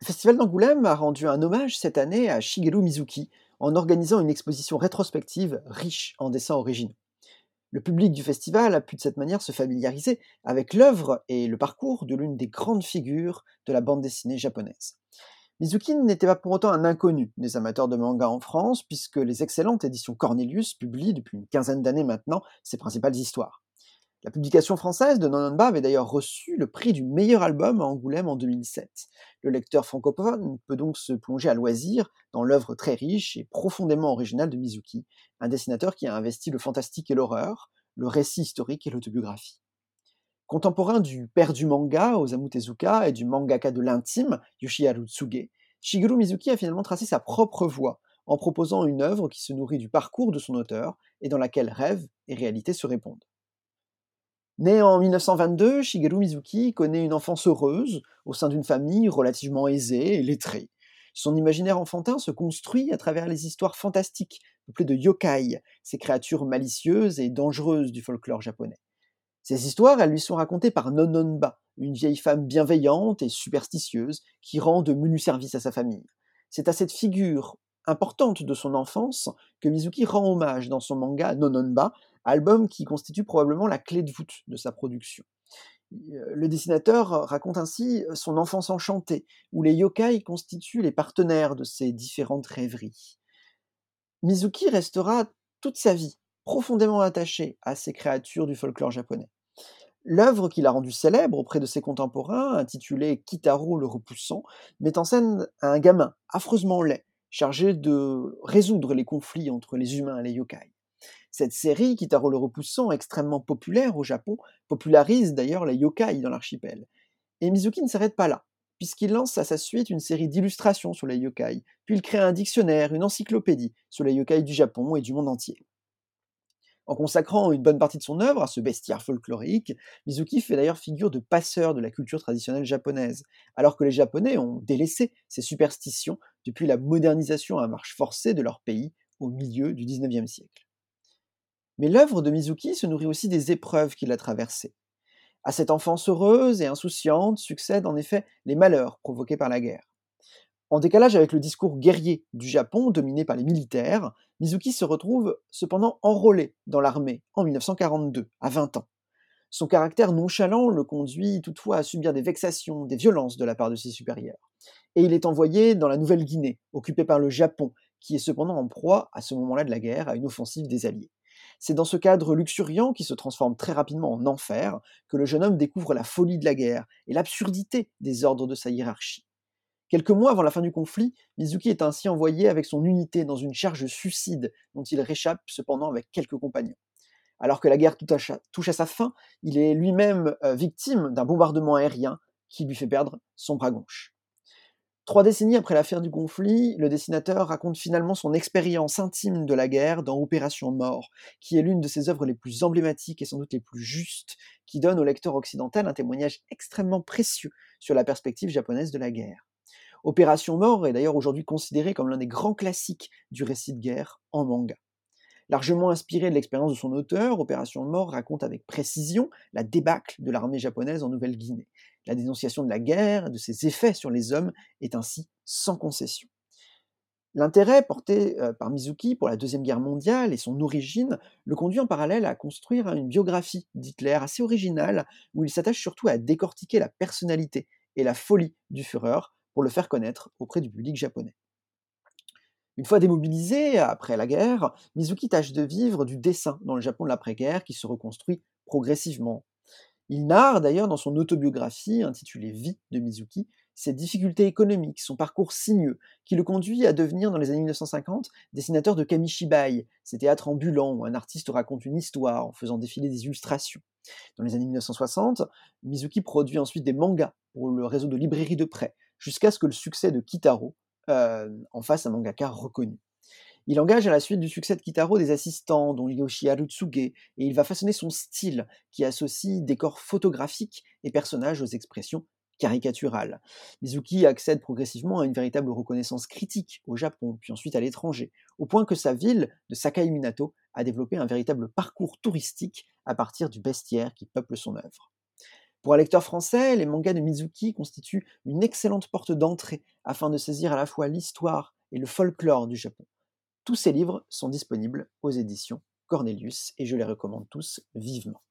Le Festival d'Angoulême a rendu un hommage cette année à Shigeru Mizuki en organisant une exposition rétrospective riche en dessins originaux. Le public du festival a pu de cette manière se familiariser avec l'œuvre et le parcours de l'une des grandes figures de la bande dessinée japonaise. Mizuki n'était pas pour autant un inconnu des amateurs de manga en France, puisque les excellentes éditions Cornelius publient depuis une quinzaine d'années maintenant ses principales histoires. La publication française de Nononba avait d'ailleurs reçu le prix du meilleur album à Angoulême en 2007. Le lecteur francophone peut donc se plonger à loisir dans l'œuvre très riche et profondément originale de Mizuki, un dessinateur qui a investi le fantastique et l'horreur, le récit historique et l'autobiographie. Contemporain du père du manga, Osamu Tezuka, et du mangaka de l'intime, Yoshiharu Tsuge, Shigeru Mizuki a finalement tracé sa propre voie en proposant une œuvre qui se nourrit du parcours de son auteur et dans laquelle rêve et réalité se répondent. Né en 1922, Shigeru Mizuki connaît une enfance heureuse au sein d'une famille relativement aisée et lettrée. Son imaginaire enfantin se construit à travers les histoires fantastiques, peuplées de yokai, ces créatures malicieuses et dangereuses du folklore japonais. Ces histoires, elles lui sont racontées par Nononba, une vieille femme bienveillante et superstitieuse qui rend de menus services à sa famille. C'est à cette figure importante de son enfance que Mizuki rend hommage dans son manga Nononba, album qui constitue probablement la clé de voûte de sa production. Le dessinateur raconte ainsi son enfance enchantée, où les yokai constituent les partenaires de ses différentes rêveries. Mizuki restera toute sa vie profondément attaché à ces créatures du folklore japonais. L'œuvre qu'il a rendue célèbre auprès de ses contemporains, intitulée Kitaro le repoussant, met en scène un gamin affreusement laid, chargé de résoudre les conflits entre les humains et les yokai. Cette série, Kitaro le Repoussant, extrêmement populaire au Japon, popularise d'ailleurs les yokai dans l'archipel. Et Mizuki ne s'arrête pas là, puisqu'il lance à sa suite une série d'illustrations sur les yokai, puis il crée un dictionnaire, une encyclopédie sur les yokai du Japon et du monde entier. En consacrant une bonne partie de son œuvre à ce bestiaire folklorique, Mizuki fait d'ailleurs figure de passeur de la culture traditionnelle japonaise, alors que les Japonais ont délaissé ces superstitions depuis la modernisation à marche forcée de leur pays au milieu du XIXe siècle. Mais l'œuvre de Mizuki se nourrit aussi des épreuves qu'il a traversées. À cette enfance heureuse et insouciante succèdent en effet les malheurs provoqués par la guerre. En décalage avec le discours guerrier du Japon dominé par les militaires, Mizuki se retrouve cependant enrôlé dans l'armée en 1942, à 20 ans. Son caractère nonchalant le conduit toutefois à subir des vexations, des violences de la part de ses supérieurs. Et il est envoyé dans la Nouvelle-Guinée, occupée par le Japon, qui est cependant en proie, à ce moment-là de la guerre, à une offensive des Alliés. C'est dans ce cadre luxuriant qui se transforme très rapidement en enfer que le jeune homme découvre la folie de la guerre et l'absurdité des ordres de sa hiérarchie. Quelques mois avant la fin du conflit, Mizuki est ainsi envoyé avec son unité dans une charge suicide dont il réchappe cependant avec quelques compagnons. Alors que la guerre touche à sa fin, il est lui-même euh, victime d'un bombardement aérien qui lui fait perdre son bras gauche. Trois décennies après l'affaire du conflit, le dessinateur raconte finalement son expérience intime de la guerre dans Opération Mort, qui est l'une de ses œuvres les plus emblématiques et sans doute les plus justes, qui donne au lecteur occidental un témoignage extrêmement précieux sur la perspective japonaise de la guerre. Opération Mort est d'ailleurs aujourd'hui considéré comme l'un des grands classiques du récit de guerre en manga. Largement inspiré de l'expérience de son auteur, Opération Mort raconte avec précision la débâcle de l'armée japonaise en Nouvelle-Guinée. La dénonciation de la guerre de ses effets sur les hommes est ainsi sans concession. L'intérêt porté euh, par Mizuki pour la Deuxième Guerre mondiale et son origine le conduit en parallèle à construire une biographie d'Hitler assez originale où il s'attache surtout à décortiquer la personnalité et la folie du Führer pour le faire connaître auprès du public japonais. Une fois démobilisé après la guerre, Mizuki tâche de vivre du dessin dans le Japon de l'après-guerre qui se reconstruit progressivement il narre d'ailleurs dans son autobiographie intitulée Vie de Mizuki ses difficultés économiques, son parcours sinueux, qui le conduit à devenir dans les années 1950 dessinateur de kamishibai, ces théâtres ambulants où un artiste raconte une histoire en faisant défiler des illustrations. Dans les années 1960, Mizuki produit ensuite des mangas pour le réseau de librairies de prêt, jusqu'à ce que le succès de Kitaro en fasse un mangaka reconnu. Il engage à la suite du succès de Kitaro des assistants, dont Yoshi Harutsuge, et il va façonner son style, qui associe décors photographiques et personnages aux expressions caricaturales. Mizuki accède progressivement à une véritable reconnaissance critique au Japon, puis ensuite à l'étranger, au point que sa ville de Sakai Minato a développé un véritable parcours touristique à partir du bestiaire qui peuple son œuvre. Pour un lecteur français, les mangas de Mizuki constituent une excellente porte d'entrée afin de saisir à la fois l'histoire et le folklore du Japon. Tous ces livres sont disponibles aux éditions Cornelius et je les recommande tous vivement.